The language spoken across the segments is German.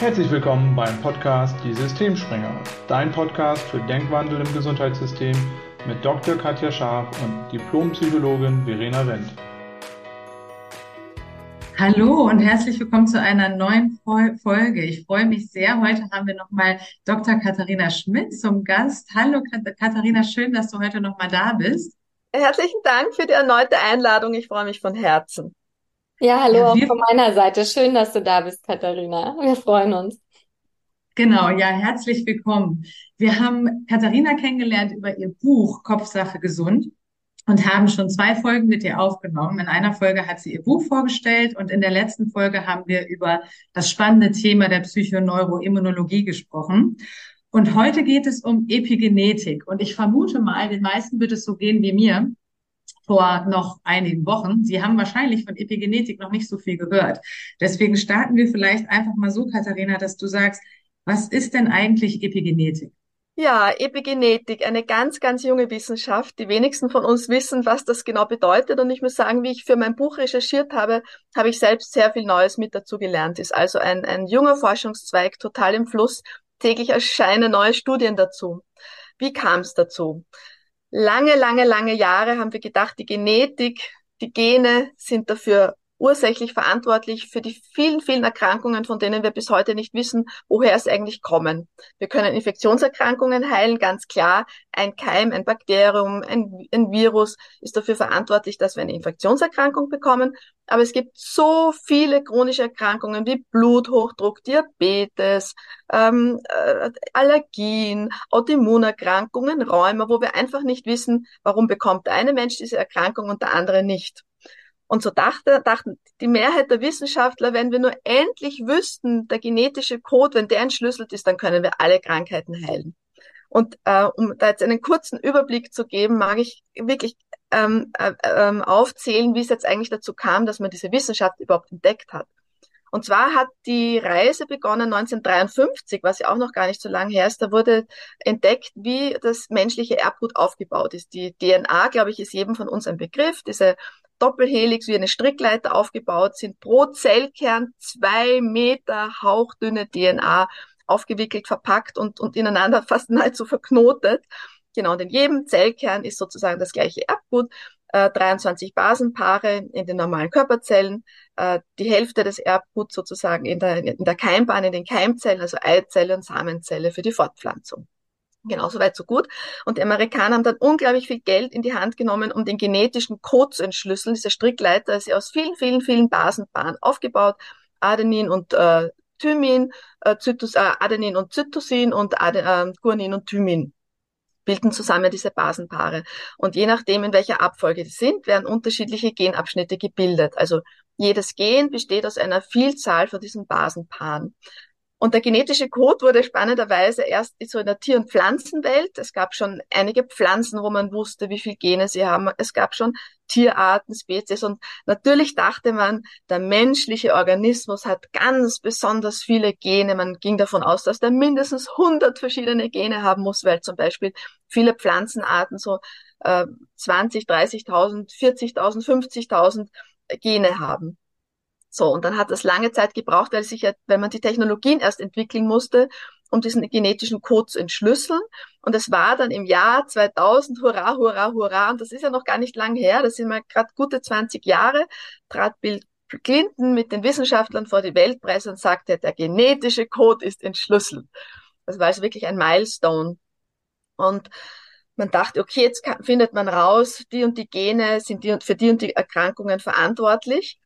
Herzlich willkommen beim Podcast Die Systemspringer, dein Podcast für Denkwandel im Gesundheitssystem mit Dr. Katja Scharf und Diplompsychologin Verena Wendt. Hallo und herzlich willkommen zu einer neuen Folge. Ich freue mich sehr. Heute haben wir nochmal Dr. Katharina Schmidt zum Gast. Hallo Katharina, schön, dass du heute nochmal da bist. Herzlichen Dank für die erneute Einladung. Ich freue mich von Herzen. Ja, hallo ja, auch von meiner Seite. Schön, dass du da bist, Katharina. Wir freuen uns. Genau, ja, herzlich willkommen. Wir haben Katharina kennengelernt über ihr Buch Kopfsache gesund und haben schon zwei Folgen mit ihr aufgenommen. In einer Folge hat sie ihr Buch vorgestellt und in der letzten Folge haben wir über das spannende Thema der Psychoneuroimmunologie gesprochen. Und heute geht es um Epigenetik. Und ich vermute mal, den meisten wird es so gehen wie mir vor noch einigen Wochen. Sie haben wahrscheinlich von Epigenetik noch nicht so viel gehört. Deswegen starten wir vielleicht einfach mal so, Katharina, dass du sagst, was ist denn eigentlich Epigenetik? Ja, Epigenetik, eine ganz, ganz junge Wissenschaft. Die wenigsten von uns wissen, was das genau bedeutet. Und ich muss sagen, wie ich für mein Buch recherchiert habe, habe ich selbst sehr viel Neues mit dazu gelernt. Ist also ein, ein junger Forschungszweig, total im Fluss. Täglich erscheinen neue Studien dazu. Wie kam es dazu? Lange, lange, lange Jahre haben wir gedacht, die Genetik, die Gene sind dafür ursächlich verantwortlich für die vielen, vielen Erkrankungen, von denen wir bis heute nicht wissen, woher sie eigentlich kommen. Wir können Infektionserkrankungen heilen, ganz klar. Ein Keim, ein Bakterium, ein, ein Virus ist dafür verantwortlich, dass wir eine Infektionserkrankung bekommen. Aber es gibt so viele chronische Erkrankungen wie Bluthochdruck, Diabetes, ähm, äh, Allergien, Autoimmunerkrankungen, Rheuma, wo wir einfach nicht wissen, warum bekommt der eine Mensch diese Erkrankung und der andere nicht. Und so dachte, dachten die Mehrheit der Wissenschaftler, wenn wir nur endlich wüssten, der genetische Code, wenn der entschlüsselt ist, dann können wir alle Krankheiten heilen. Und äh, um da jetzt einen kurzen Überblick zu geben, mag ich wirklich ähm, äh, ähm, aufzählen, wie es jetzt eigentlich dazu kam, dass man diese Wissenschaft überhaupt entdeckt hat. Und zwar hat die Reise begonnen 1953, was ja auch noch gar nicht so lange her ist. Da wurde entdeckt, wie das menschliche Erbgut aufgebaut ist. Die DNA, glaube ich, ist jedem von uns ein Begriff. Diese Doppelhelix wie eine Strickleiter aufgebaut sind, pro Zellkern zwei Meter hauchdünne DNA aufgewickelt, verpackt und, und ineinander fast nahezu verknotet. Genau, und in jedem Zellkern ist sozusagen das gleiche Erbgut, äh, 23 Basenpaare in den normalen Körperzellen, äh, die Hälfte des Erbguts sozusagen in der, in der Keimbahn, in den Keimzellen, also Eizelle und Samenzelle für die Fortpflanzung. Genau, so weit, so gut. Und die Amerikaner haben dann unglaublich viel Geld in die Hand genommen, um den genetischen Code zu entschlüsseln. Dieser Strickleiter ist ja aus vielen, vielen, vielen Basenpaaren aufgebaut. Adenin und äh, Thymin, äh, Zytos, äh, Adenin und Zytosin und Ade, äh, Guanin und Thymin bilden zusammen diese Basenpaare. Und je nachdem, in welcher Abfolge die sind, werden unterschiedliche Genabschnitte gebildet. Also jedes Gen besteht aus einer Vielzahl von diesen Basenpaaren. Und der genetische Code wurde spannenderweise erst so in der Tier- und Pflanzenwelt. Es gab schon einige Pflanzen, wo man wusste, wie viel Gene sie haben. Es gab schon Tierarten, Spezies. Und natürlich dachte man, der menschliche Organismus hat ganz besonders viele Gene. Man ging davon aus, dass der mindestens 100 verschiedene Gene haben muss, weil zum Beispiel viele Pflanzenarten so äh, 20, 30.000, 40.000, 50.000 Gene haben. So, und dann hat das lange Zeit gebraucht, weil sich ja, wenn man die Technologien erst entwickeln musste, um diesen genetischen Code zu entschlüsseln. Und es war dann im Jahr 2000, hurra, hurra, hurra, und das ist ja noch gar nicht lang her, das sind mal gerade gute 20 Jahre, trat Bill Clinton mit den Wissenschaftlern vor die Weltpresse und sagte, der genetische Code ist entschlüsselt. Das war also wirklich ein Milestone. Und man dachte, okay, jetzt kann, findet man raus, die und die Gene sind die und für die und die Erkrankungen verantwortlich.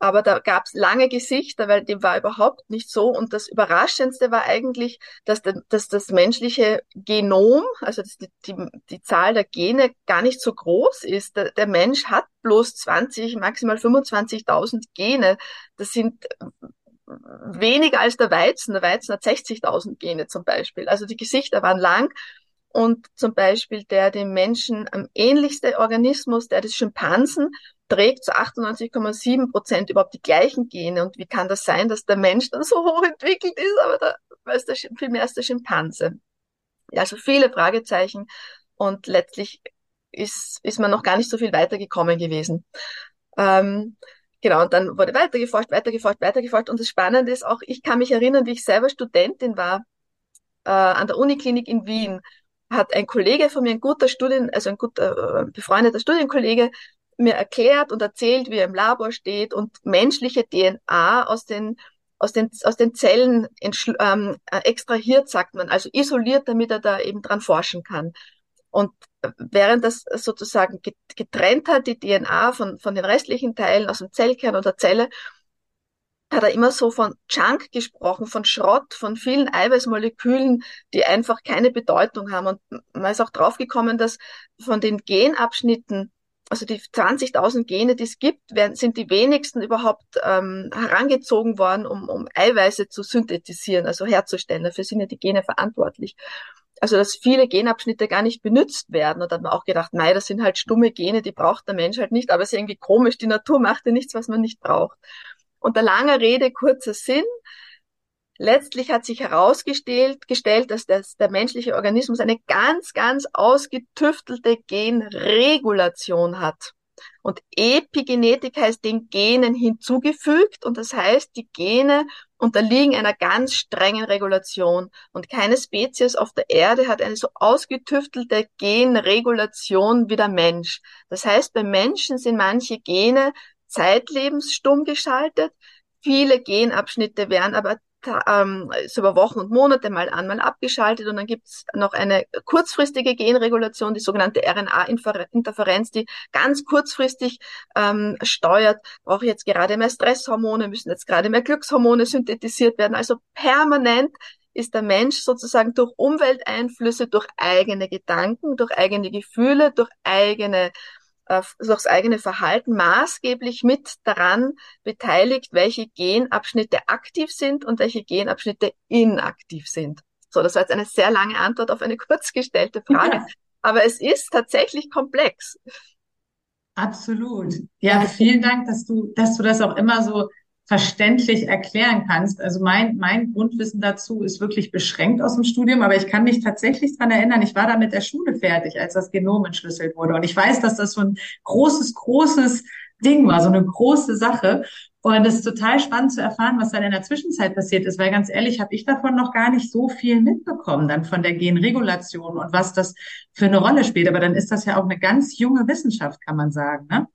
Aber da gab es lange Gesichter, weil dem war überhaupt nicht so. Und das Überraschendste war eigentlich, dass, de, dass das menschliche Genom, also die, die, die Zahl der Gene gar nicht so groß ist. Der, der Mensch hat bloß 20, maximal 25.000 Gene. Das sind weniger als der Weizen. Der Weizen hat 60.000 Gene zum Beispiel. Also die Gesichter waren lang. Und zum Beispiel der dem Menschen am ähnlichste Organismus, der des Schimpansen, trägt zu 98,7 Prozent überhaupt die gleichen Gene. Und wie kann das sein, dass der Mensch dann so hoch entwickelt ist, aber da weiß der, viel mehr als der Schimpanse? Ja, also viele Fragezeichen und letztlich ist, ist man noch gar nicht so viel weitergekommen gewesen. Ähm, Genau, und dann wurde weitergeforscht, weitergeforscht, weitergeforscht. Und das Spannende ist auch, ich kann mich erinnern, wie ich selber Studentin war äh, an der Uniklinik in Wien, hat ein Kollege von mir, ein guter Studien, also ein guter äh, befreundeter Studienkollege, mir erklärt und erzählt, wie er im Labor steht und menschliche DNA aus den aus den, aus den Zellen ähm, extrahiert, sagt man, also isoliert, damit er da eben dran forschen kann. Und während das sozusagen getrennt hat, die DNA von, von den restlichen Teilen aus dem Zellkern oder Zelle, hat er immer so von Junk gesprochen, von Schrott, von vielen Eiweißmolekülen, die einfach keine Bedeutung haben. Und man ist auch draufgekommen, dass von den Genabschnitten, also die 20.000 Gene, die es gibt, werden, sind die wenigsten überhaupt ähm, herangezogen worden, um, um Eiweiße zu synthetisieren, also herzustellen. Dafür sind ja die Gene verantwortlich also dass viele Genabschnitte gar nicht benutzt werden. Und da hat man auch gedacht, nein, das sind halt stumme Gene, die braucht der Mensch halt nicht, aber es ist irgendwie komisch, die Natur macht ja nichts, was man nicht braucht. Und der lange Rede, kurzer Sinn, letztlich hat sich herausgestellt, gestellt, dass das, der menschliche Organismus eine ganz, ganz ausgetüftelte Genregulation hat. Und Epigenetik heißt den Genen hinzugefügt und das heißt, die Gene unterliegen einer ganz strengen Regulation und keine Spezies auf der Erde hat eine so ausgetüftelte Genregulation wie der Mensch. Das heißt, bei Menschen sind manche Gene zeitlebens stumm geschaltet, viele Genabschnitte werden aber ähm, ist über Wochen und Monate mal an, mal abgeschaltet und dann gibt es noch eine kurzfristige Genregulation, die sogenannte RNA-Interferenz, die ganz kurzfristig ähm, steuert, brauche ich jetzt gerade mehr Stresshormone, müssen jetzt gerade mehr Glückshormone synthetisiert werden. Also permanent ist der Mensch sozusagen durch Umwelteinflüsse, durch eigene Gedanken, durch eigene Gefühle, durch eigene durchs eigene Verhalten maßgeblich mit daran beteiligt, welche Genabschnitte aktiv sind und welche Genabschnitte inaktiv sind. So, das war jetzt eine sehr lange Antwort auf eine kurz gestellte Frage. Ja. Aber es ist tatsächlich komplex. Absolut. Ja, vielen Dank, dass du, dass du das auch immer so verständlich erklären kannst. Also mein, mein Grundwissen dazu ist wirklich beschränkt aus dem Studium, aber ich kann mich tatsächlich dran erinnern, ich war da mit der Schule fertig, als das Genom entschlüsselt wurde. Und ich weiß, dass das so ein großes, großes Ding war, so eine große Sache. Und es ist total spannend zu erfahren, was dann in der Zwischenzeit passiert ist, weil ganz ehrlich habe ich davon noch gar nicht so viel mitbekommen, dann von der Genregulation und was das für eine Rolle spielt. Aber dann ist das ja auch eine ganz junge Wissenschaft, kann man sagen, ne?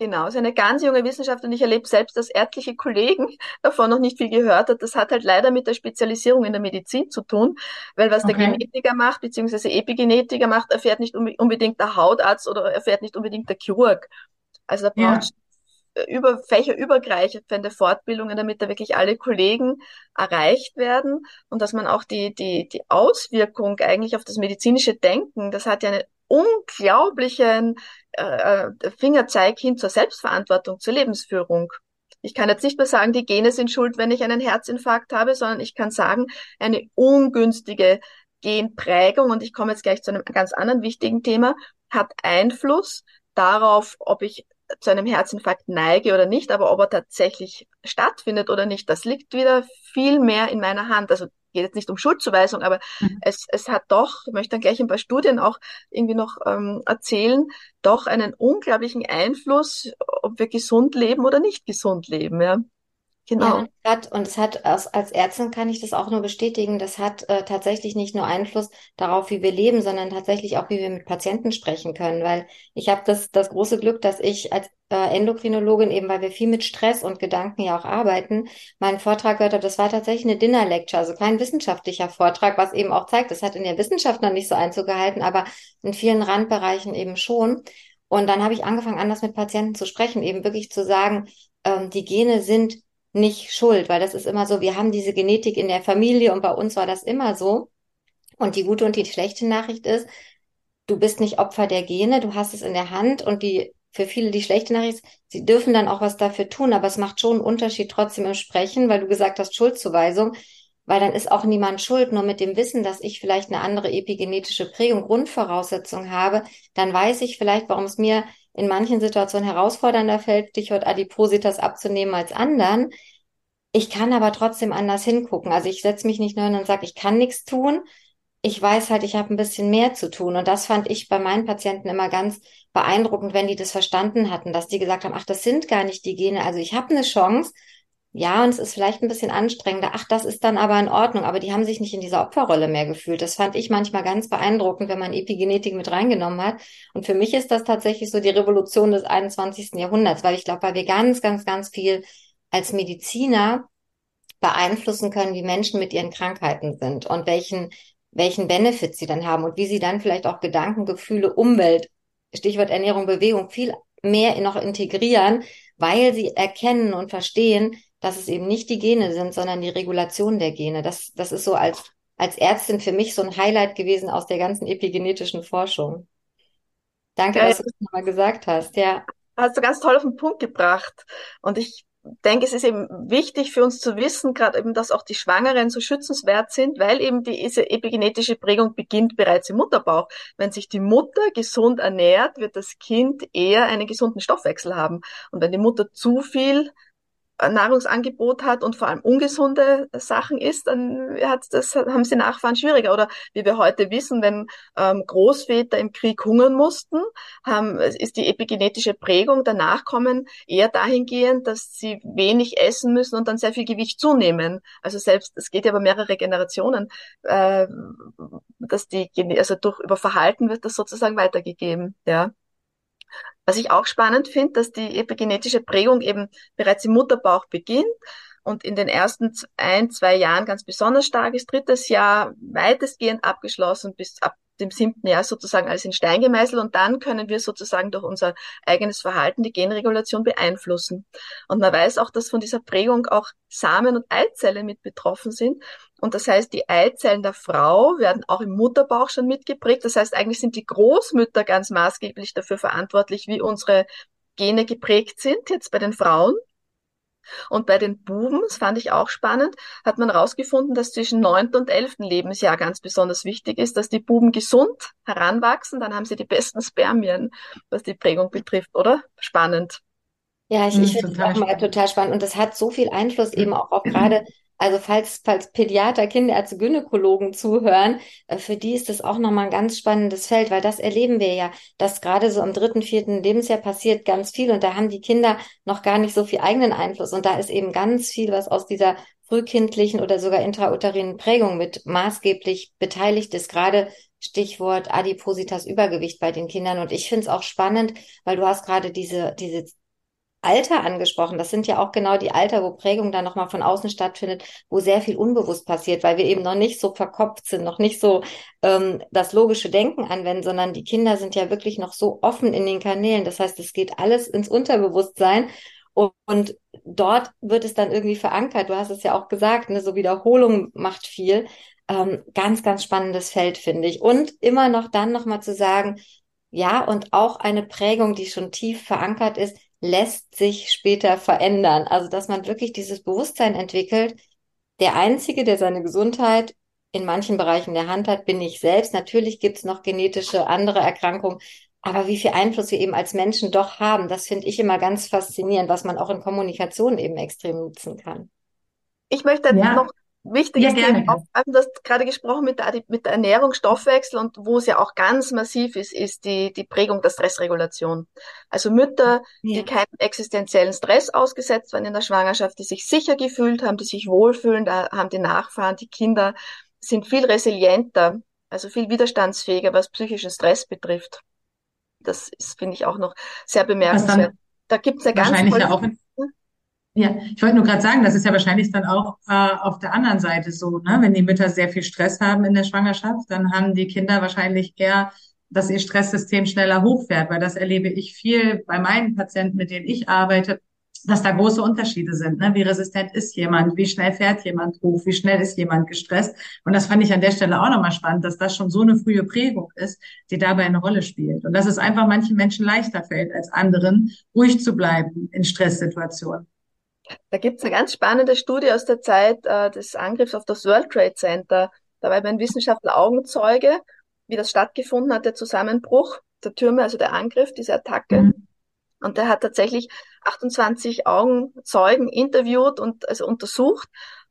Genau, es ist eine ganz junge Wissenschaft und ich erlebe selbst, dass etliche Kollegen davon noch nicht viel gehört hat. Das hat halt leider mit der Spezialisierung in der Medizin zu tun, weil was okay. der Genetiker macht, beziehungsweise Epigenetiker macht, erfährt nicht unbedingt der Hautarzt oder erfährt nicht unbedingt der Chirurg. Also da braucht ja. über fächerübergreifende Fortbildungen, damit da wirklich alle Kollegen erreicht werden und dass man auch die, die, die Auswirkung eigentlich auf das medizinische Denken, das hat ja eine unglaublichen äh, äh, Fingerzeig hin zur Selbstverantwortung, zur Lebensführung. Ich kann jetzt nicht mehr sagen, die Gene sind schuld, wenn ich einen Herzinfarkt habe, sondern ich kann sagen, eine ungünstige Genprägung, und ich komme jetzt gleich zu einem ganz anderen wichtigen Thema, hat Einfluss darauf, ob ich zu einem Herzinfarkt neige oder nicht, aber ob er tatsächlich stattfindet oder nicht, das liegt wieder viel mehr in meiner Hand. Also geht jetzt nicht um Schuldzuweisung, aber mhm. es, es hat doch, ich möchte dann gleich ein paar Studien auch irgendwie noch ähm, erzählen, doch einen unglaublichen Einfluss, ob wir gesund leben oder nicht gesund leben. Ja. Genau. Ja, und es hat als, als Ärztin kann ich das auch nur bestätigen, das hat äh, tatsächlich nicht nur Einfluss darauf, wie wir leben, sondern tatsächlich auch, wie wir mit Patienten sprechen können. Weil ich habe das, das große Glück, dass ich als äh, Endokrinologin, eben weil wir viel mit Stress und Gedanken ja auch arbeiten, meinen Vortrag gehört habe, das war tatsächlich eine Dinner-Lecture, also kein wissenschaftlicher Vortrag, was eben auch zeigt, das hat in der Wissenschaft noch nicht so Einzug gehalten, aber in vielen Randbereichen eben schon. Und dann habe ich angefangen, anders mit Patienten zu sprechen, eben wirklich zu sagen, ähm, die Gene sind nicht schuld, weil das ist immer so, wir haben diese Genetik in der Familie und bei uns war das immer so. Und die gute und die schlechte Nachricht ist, du bist nicht Opfer der Gene, du hast es in der Hand und die für viele die schlechte Nachricht sie dürfen dann auch was dafür tun, aber es macht schon einen Unterschied trotzdem im Sprechen, weil du gesagt hast Schuldzuweisung, weil dann ist auch niemand schuld, nur mit dem Wissen, dass ich vielleicht eine andere epigenetische Prägung, Grundvoraussetzung habe, dann weiß ich vielleicht, warum es mir in manchen Situationen herausfordernder fällt, Stichwort Adipositas abzunehmen als anderen. Ich kann aber trotzdem anders hingucken. Also ich setze mich nicht nur hin und sage, ich kann nichts tun. ich weiß halt, ich habe ein bisschen mehr zu tun. Und das fand ich bei meinen Patienten immer ganz beeindruckend, wenn die das verstanden hatten, dass die gesagt haben, ach, das sind gar nicht die Gene. Also ich habe eine Chance. Ja, und es ist vielleicht ein bisschen anstrengender. Ach, das ist dann aber in Ordnung. Aber die haben sich nicht in dieser Opferrolle mehr gefühlt. Das fand ich manchmal ganz beeindruckend, wenn man Epigenetik mit reingenommen hat. Und für mich ist das tatsächlich so die Revolution des 21. Jahrhunderts, weil ich glaube, weil wir ganz, ganz, ganz viel als Mediziner beeinflussen können, wie Menschen mit ihren Krankheiten sind und welchen welchen Benefit sie dann haben und wie sie dann vielleicht auch Gedanken, Gefühle, Umwelt, Stichwort Ernährung, Bewegung, viel mehr noch integrieren, weil sie erkennen und verstehen, dass es eben nicht die Gene sind, sondern die Regulation der Gene. Das, das ist so als, als Ärztin für mich so ein Highlight gewesen aus der ganzen epigenetischen Forschung. Danke, ja, dass du das nochmal gesagt hast. Ja. Hast du ganz toll auf den Punkt gebracht. Und ich denke, es ist eben wichtig für uns zu wissen, gerade eben, dass auch die Schwangeren so schützenswert sind, weil eben diese epigenetische Prägung beginnt bereits im Mutterbauch. Wenn sich die Mutter gesund ernährt, wird das Kind eher einen gesunden Stoffwechsel haben. Und wenn die Mutter zu viel Nahrungsangebot hat und vor allem ungesunde Sachen isst, dann hat das, haben sie Nachfahren schwieriger. Oder wie wir heute wissen, wenn ähm, Großväter im Krieg hungern mussten, haben, ist die epigenetische Prägung der Nachkommen eher dahingehend, dass sie wenig essen müssen und dann sehr viel Gewicht zunehmen. Also selbst, es geht ja über mehrere Generationen, äh, dass die, also durch, über Verhalten wird das sozusagen weitergegeben, ja. Was ich auch spannend finde, dass die epigenetische Prägung eben bereits im Mutterbauch beginnt und in den ersten ein, zwei Jahren ganz besonders stark ist, drittes Jahr weitestgehend abgeschlossen bis ab dem siebten Jahr sozusagen alles in Stein gemeißelt und dann können wir sozusagen durch unser eigenes Verhalten die Genregulation beeinflussen. Und man weiß auch, dass von dieser Prägung auch Samen und Eizelle mit betroffen sind. Und das heißt, die Eizellen der Frau werden auch im Mutterbauch schon mitgeprägt. Das heißt, eigentlich sind die Großmütter ganz maßgeblich dafür verantwortlich, wie unsere Gene geprägt sind, jetzt bei den Frauen. Und bei den Buben, das fand ich auch spannend, hat man herausgefunden, dass zwischen neunten und elften Lebensjahr ganz besonders wichtig ist, dass die Buben gesund heranwachsen, dann haben sie die besten Spermien, was die Prägung betrifft, oder? Spannend. Ja, ich, ich hm, finde es auch mal total spannend. Und das hat so viel Einfluss eben auch auf gerade also falls, falls Pädiater, Kinderärzte, Gynäkologen zuhören, äh, für die ist das auch nochmal ein ganz spannendes Feld, weil das erleben wir ja, dass gerade so im dritten, vierten Lebensjahr passiert ganz viel und da haben die Kinder noch gar nicht so viel eigenen Einfluss und da ist eben ganz viel, was aus dieser frühkindlichen oder sogar intrauterinen Prägung mit maßgeblich beteiligt ist, gerade Stichwort Adipositas Übergewicht bei den Kindern. Und ich finde es auch spannend, weil du hast gerade diese, diese Alter angesprochen. Das sind ja auch genau die Alter, wo Prägung dann nochmal von außen stattfindet, wo sehr viel unbewusst passiert, weil wir eben noch nicht so verkopft sind, noch nicht so ähm, das logische Denken anwenden, sondern die Kinder sind ja wirklich noch so offen in den Kanälen. Das heißt, es geht alles ins Unterbewusstsein und, und dort wird es dann irgendwie verankert. Du hast es ja auch gesagt, ne, so Wiederholung macht viel. Ähm, ganz, ganz spannendes Feld, finde ich. Und immer noch dann nochmal zu sagen, ja, und auch eine Prägung, die schon tief verankert ist, lässt sich später verändern. Also, dass man wirklich dieses Bewusstsein entwickelt, der Einzige, der seine Gesundheit in manchen Bereichen der Hand hat, bin ich selbst. Natürlich gibt's noch genetische andere Erkrankungen, aber wie viel Einfluss wir eben als Menschen doch haben, das finde ich immer ganz faszinierend, was man auch in Kommunikation eben extrem nutzen kann. Ich möchte ja. noch wichtiges ja, Thema aufgreifen. Du hast gerade gesprochen mit der, mit der Ernährung, Stoffwechsel und wo es ja auch ganz massiv ist, ist die, die Prägung der Stressregulation. Also Mütter, ja. die keinen existenziellen Stress ausgesetzt waren in der Schwangerschaft, die sich sicher gefühlt haben, die sich wohlfühlen, da haben die Nachfahren, die Kinder, sind viel resilienter, also viel widerstandsfähiger, was psychischen Stress betrifft. Das ist, finde ich, auch noch sehr bemerkenswert. Da gibt es ja ganz wahrscheinlich ja ja, ich wollte nur gerade sagen, das ist ja wahrscheinlich dann auch äh, auf der anderen Seite so, ne? Wenn die Mütter sehr viel Stress haben in der Schwangerschaft, dann haben die Kinder wahrscheinlich eher, dass ihr Stresssystem schneller hochfährt, weil das erlebe ich viel bei meinen Patienten, mit denen ich arbeite, dass da große Unterschiede sind. Ne? Wie resistent ist jemand? Wie schnell fährt jemand hoch? Wie schnell ist jemand gestresst? Und das fand ich an der Stelle auch nochmal spannend, dass das schon so eine frühe Prägung ist, die dabei eine Rolle spielt. Und dass es einfach manchen Menschen leichter fällt als anderen, ruhig zu bleiben in Stresssituationen. Da gibt's eine ganz spannende Studie aus der Zeit äh, des Angriffs auf das World Trade Center. Da war ein Wissenschaftler Augenzeuge, wie das stattgefunden hat, der Zusammenbruch der Türme, also der Angriff, diese Attacke. Mhm. Und der hat tatsächlich 28 Augenzeugen interviewt und also untersucht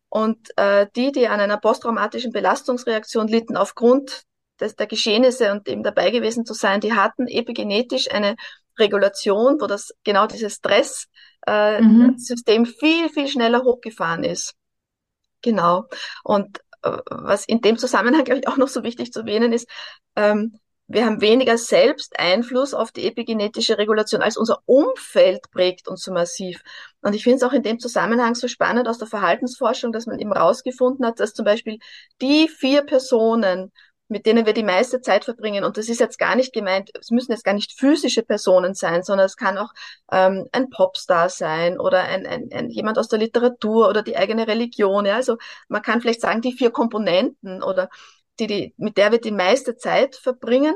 Und äh, die, die an einer posttraumatischen Belastungsreaktion litten aufgrund des, der Geschehnisse und eben dabei gewesen zu sein, die hatten epigenetisch eine Regulation, wo das genau dieses Stresssystem äh, mhm. viel, viel schneller hochgefahren ist. Genau. Und äh, was in dem Zusammenhang, glaube ich, auch noch so wichtig zu erwähnen ist, ähm, wir haben weniger selbst Einfluss auf die epigenetische Regulation, als unser Umfeld prägt uns so massiv. Und ich finde es auch in dem Zusammenhang so spannend aus der Verhaltensforschung, dass man eben rausgefunden hat, dass zum Beispiel die vier Personen, mit denen wir die meiste Zeit verbringen. Und das ist jetzt gar nicht gemeint, es müssen jetzt gar nicht physische Personen sein, sondern es kann auch ähm, ein Popstar sein oder ein, ein, ein jemand aus der Literatur oder die eigene Religion. Ja? Also man kann vielleicht sagen, die vier Komponenten oder die, die, mit der wir die meiste Zeit verbringen,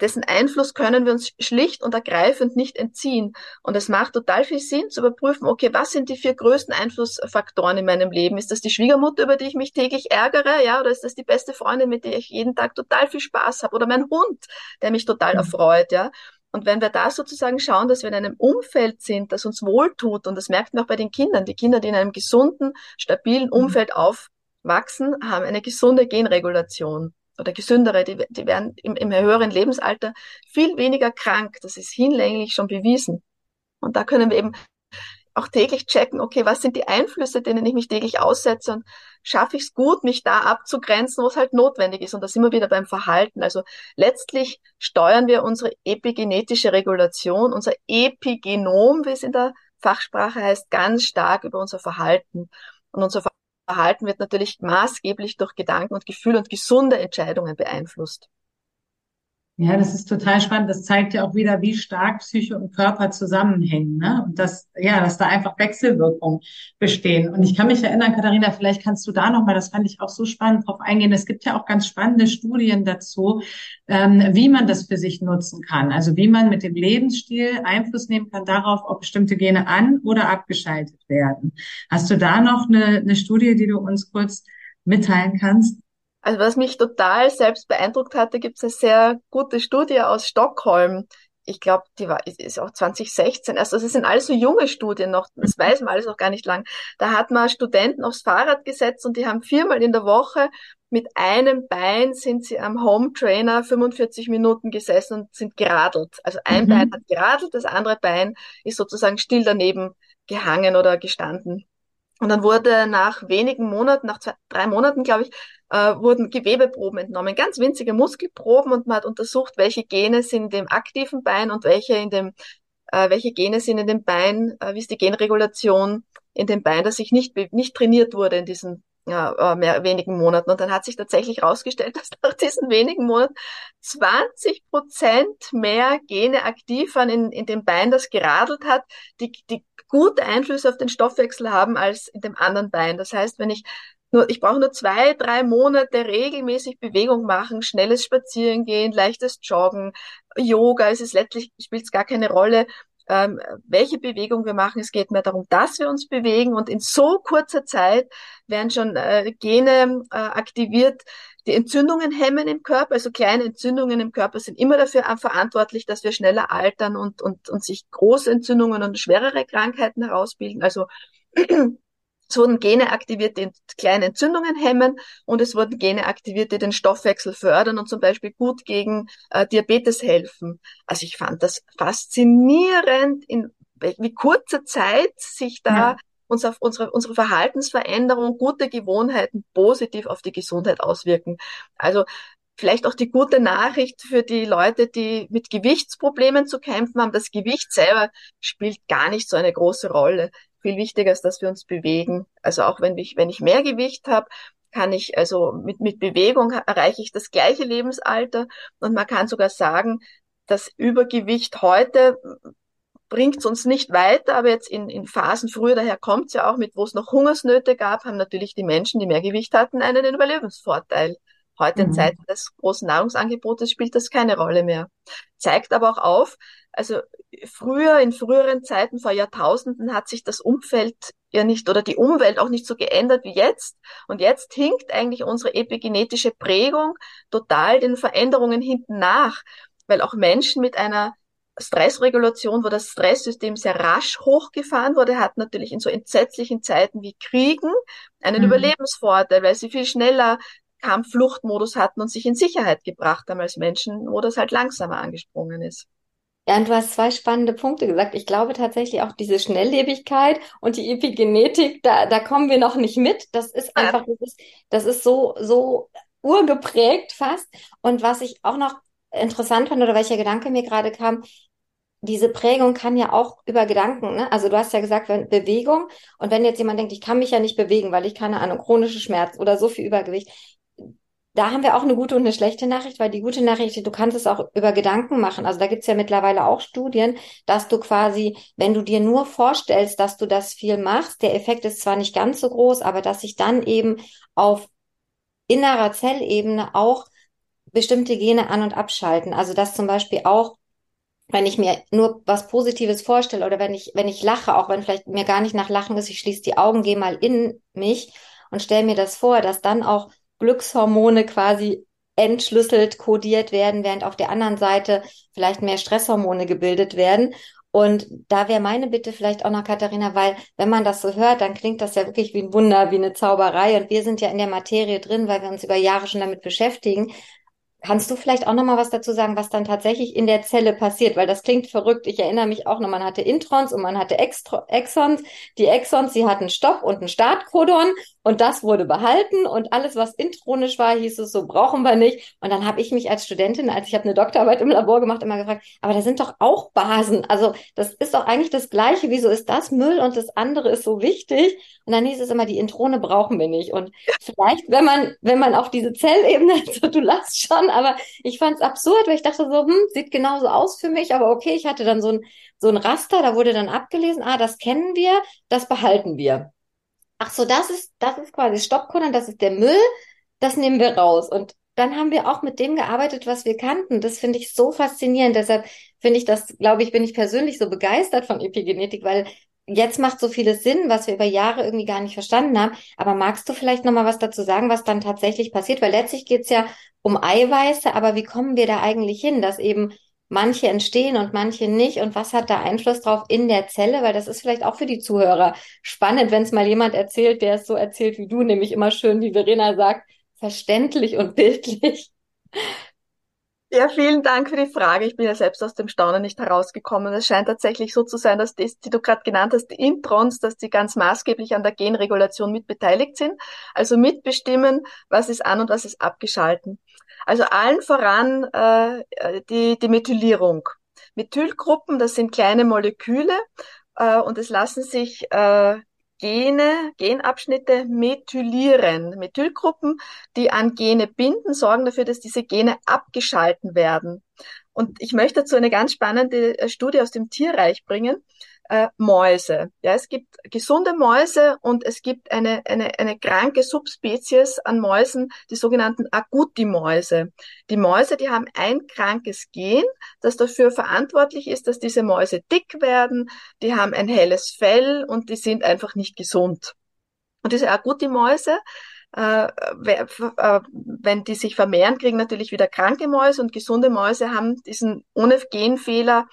dessen Einfluss können wir uns schlicht und ergreifend nicht entziehen. Und es macht total viel Sinn zu überprüfen, okay, was sind die vier größten Einflussfaktoren in meinem Leben? Ist das die Schwiegermutter, über die ich mich täglich ärgere, ja, oder ist das die beste Freundin, mit der ich jeden Tag total viel Spaß habe, oder mein Hund, der mich total mhm. erfreut, ja? Und wenn wir da sozusagen schauen, dass wir in einem Umfeld sind, das uns wohltut, und das merkt man auch bei den Kindern, die Kinder, die in einem gesunden, stabilen mhm. Umfeld aufwachsen, haben eine gesunde Genregulation oder gesündere, die, die werden im, im höheren Lebensalter viel weniger krank. Das ist hinlänglich schon bewiesen. Und da können wir eben auch täglich checken, okay, was sind die Einflüsse, denen ich mich täglich aussetze und schaffe ich es gut, mich da abzugrenzen, wo es halt notwendig ist. Und da sind wir wieder beim Verhalten. Also letztlich steuern wir unsere epigenetische Regulation, unser Epigenom, wie es in der Fachsprache heißt, ganz stark über unser Verhalten. Und unser Verhalten wird natürlich maßgeblich durch Gedanken und Gefühl und gesunde Entscheidungen beeinflusst. Ja, das ist total spannend. Das zeigt ja auch wieder, wie stark Psyche und Körper zusammenhängen. Ne? Und dass, ja, dass da einfach Wechselwirkungen bestehen. Und ich kann mich erinnern, Katharina, vielleicht kannst du da nochmal, das fand ich auch so spannend, drauf eingehen. Es gibt ja auch ganz spannende Studien dazu, ähm, wie man das für sich nutzen kann. Also wie man mit dem Lebensstil Einfluss nehmen kann darauf, ob bestimmte Gene an- oder abgeschaltet werden. Hast du da noch eine, eine Studie, die du uns kurz mitteilen kannst? Also was mich total selbst beeindruckt hatte, gibt es eine sehr gute Studie aus Stockholm. Ich glaube, die war ist auch 2016. Also es sind alles so junge Studien noch. Das weiß man alles noch gar nicht lang. Da hat man Studenten aufs Fahrrad gesetzt und die haben viermal in der Woche mit einem Bein sind sie am Home Trainer 45 Minuten gesessen und sind geradelt. Also ein mhm. Bein hat geradelt, das andere Bein ist sozusagen still daneben gehangen oder gestanden. Und dann wurde nach wenigen Monaten, nach zwei, drei Monaten, glaube ich, äh, wurden Gewebeproben entnommen, ganz winzige Muskelproben und man hat untersucht, welche Gene sind in dem aktiven Bein und welche in dem, äh, welche Gene sind in dem Bein, äh, wie ist die Genregulation in dem Bein, das sich nicht, nicht trainiert wurde in diesen äh, mehr, wenigen Monaten. Und dann hat sich tatsächlich herausgestellt, dass nach diesen wenigen Monaten 20 Prozent mehr Gene aktiv waren in, in dem Bein, das geradelt hat, die, die gute Einflüsse auf den Stoffwechsel haben als in dem anderen Bein. Das heißt, wenn ich nur, ich brauche nur zwei, drei Monate regelmäßig Bewegung machen, schnelles Spazierengehen, leichtes Joggen, Yoga, es ist letztlich, spielt es gar keine Rolle, ähm, welche Bewegung wir machen. Es geht mehr darum, dass wir uns bewegen und in so kurzer Zeit werden schon äh, Gene äh, aktiviert, die Entzündungen hemmen im Körper. Also kleine Entzündungen im Körper sind immer dafür verantwortlich, dass wir schneller altern und, und, und sich große Entzündungen und schwerere Krankheiten herausbilden. Also es wurden Gene aktiviert, die kleine Entzündungen hemmen und es wurden Gene aktiviert, die den Stoffwechsel fördern und zum Beispiel gut gegen äh, Diabetes helfen. Also ich fand das faszinierend, in wie kurzer Zeit sich da ja. uns auf unsere, unsere Verhaltensveränderung, gute Gewohnheiten positiv auf die Gesundheit auswirken. Also vielleicht auch die gute Nachricht für die Leute, die mit Gewichtsproblemen zu kämpfen haben. Das Gewicht selber spielt gar nicht so eine große Rolle viel wichtiger ist, dass wir uns bewegen. Also auch wenn ich, wenn ich mehr Gewicht habe, kann ich, also mit, mit Bewegung erreiche ich das gleiche Lebensalter und man kann sogar sagen, das Übergewicht heute bringt es uns nicht weiter, aber jetzt in, in Phasen früher, daher kommt es ja auch mit, wo es noch Hungersnöte gab, haben natürlich die Menschen, die mehr Gewicht hatten, einen Überlebensvorteil. Heute mhm. in Zeiten des großen Nahrungsangebotes spielt das keine Rolle mehr. Zeigt aber auch auf, also früher, in früheren Zeiten, vor Jahrtausenden, hat sich das Umfeld ja nicht oder die Umwelt auch nicht so geändert wie jetzt. Und jetzt hinkt eigentlich unsere epigenetische Prägung total den Veränderungen hinten nach, weil auch Menschen mit einer Stressregulation, wo das Stresssystem sehr rasch hochgefahren wurde, hat natürlich in so entsetzlichen Zeiten wie Kriegen einen mhm. Überlebensvorteil, weil sie viel schneller Kampffluchtmodus hatten und sich in Sicherheit gebracht haben als Menschen, wo das halt langsamer angesprungen ist. Ja, und du hast zwei spannende Punkte gesagt. Ich glaube tatsächlich auch diese Schnelllebigkeit und die Epigenetik, da, da kommen wir noch nicht mit. Das ist einfach, das ist, das ist so, so urgeprägt fast. Und was ich auch noch interessant fand oder welcher Gedanke mir gerade kam, diese Prägung kann ja auch über Gedanken, ne? Also du hast ja gesagt, wenn Bewegung und wenn jetzt jemand denkt, ich kann mich ja nicht bewegen, weil ich keine Ahnung, chronische Schmerz oder so viel Übergewicht, da haben wir auch eine gute und eine schlechte Nachricht, weil die gute Nachricht, du kannst es auch über Gedanken machen. Also da gibt's ja mittlerweile auch Studien, dass du quasi, wenn du dir nur vorstellst, dass du das viel machst, der Effekt ist zwar nicht ganz so groß, aber dass sich dann eben auf innerer Zellebene auch bestimmte Gene an- und abschalten. Also dass zum Beispiel auch wenn ich mir nur was Positives vorstelle oder wenn ich, wenn ich lache, auch wenn vielleicht mir gar nicht nach Lachen ist, ich schließe die Augen, gehe mal in mich und stelle mir das vor, dass dann auch Glückshormone quasi entschlüsselt kodiert werden, während auf der anderen Seite vielleicht mehr Stresshormone gebildet werden. Und da wäre meine Bitte vielleicht auch noch, Katharina, weil wenn man das so hört, dann klingt das ja wirklich wie ein Wunder, wie eine Zauberei. Und wir sind ja in der Materie drin, weil wir uns über Jahre schon damit beschäftigen. Kannst du vielleicht auch noch mal was dazu sagen, was dann tatsächlich in der Zelle passiert? Weil das klingt verrückt. Ich erinnere mich auch noch, man hatte Introns und man hatte Exons. Die Exons, sie hatten Stopp und ein Startcodon und das wurde behalten und alles, was intronisch war, hieß es so, brauchen wir nicht. Und dann habe ich mich als Studentin, als ich habe eine Doktorarbeit im Labor gemacht, immer gefragt, aber da sind doch auch Basen. Also das ist doch eigentlich das Gleiche. Wieso ist das Müll und das andere ist so wichtig? Und dann hieß es immer, die Introne brauchen wir nicht. Und vielleicht, wenn man, wenn man auf diese Zellebene, so, du lachst schon, aber ich fand es absurd, weil ich dachte so, hm, sieht genauso aus für mich, aber okay, ich hatte dann so ein, so ein Raster, da wurde dann abgelesen, ah, das kennen wir, das behalten wir. Ach so, das ist, das ist quasi Stoppkunden, das ist der Müll, das nehmen wir raus. Und dann haben wir auch mit dem gearbeitet, was wir kannten. Das finde ich so faszinierend. Deshalb finde ich das, glaube ich, bin ich persönlich so begeistert von Epigenetik, weil jetzt macht so vieles Sinn, was wir über Jahre irgendwie gar nicht verstanden haben. Aber magst du vielleicht noch mal was dazu sagen, was dann tatsächlich passiert? Weil letztlich geht's ja um Eiweiße, aber wie kommen wir da eigentlich hin, dass eben manche entstehen und manche nicht und was hat da Einfluss drauf in der Zelle, weil das ist vielleicht auch für die Zuhörer spannend, wenn es mal jemand erzählt, der es so erzählt wie du, nämlich immer schön, wie Verena sagt, verständlich und bildlich. Ja, vielen Dank für die Frage. Ich bin ja selbst aus dem Staunen nicht herausgekommen. Es scheint tatsächlich so zu sein, dass die, die du gerade genannt hast, die Introns, dass die ganz maßgeblich an der Genregulation mitbeteiligt sind, also mitbestimmen, was ist an und was ist abgeschalten. Also allen voran äh, die, die Methylierung. Methylgruppen, das sind kleine Moleküle äh, und es lassen sich äh, Gene, Genabschnitte methylieren. Methylgruppen, die an Gene binden, sorgen dafür, dass diese Gene abgeschalten werden. Und ich möchte dazu eine ganz spannende äh, Studie aus dem Tierreich bringen äh, Mäuse. Ja, es gibt gesunde Mäuse und es gibt eine, eine, eine kranke Subspezies an Mäusen, die sogenannten Agouti-Mäuse. Die Mäuse, die haben ein krankes Gen, das dafür verantwortlich ist, dass diese Mäuse dick werden, die haben ein helles Fell und die sind einfach nicht gesund. Und diese Agouti-Mäuse, äh, äh, wenn die sich vermehren, kriegen natürlich wieder kranke Mäuse und gesunde Mäuse haben diesen ohne Genfehler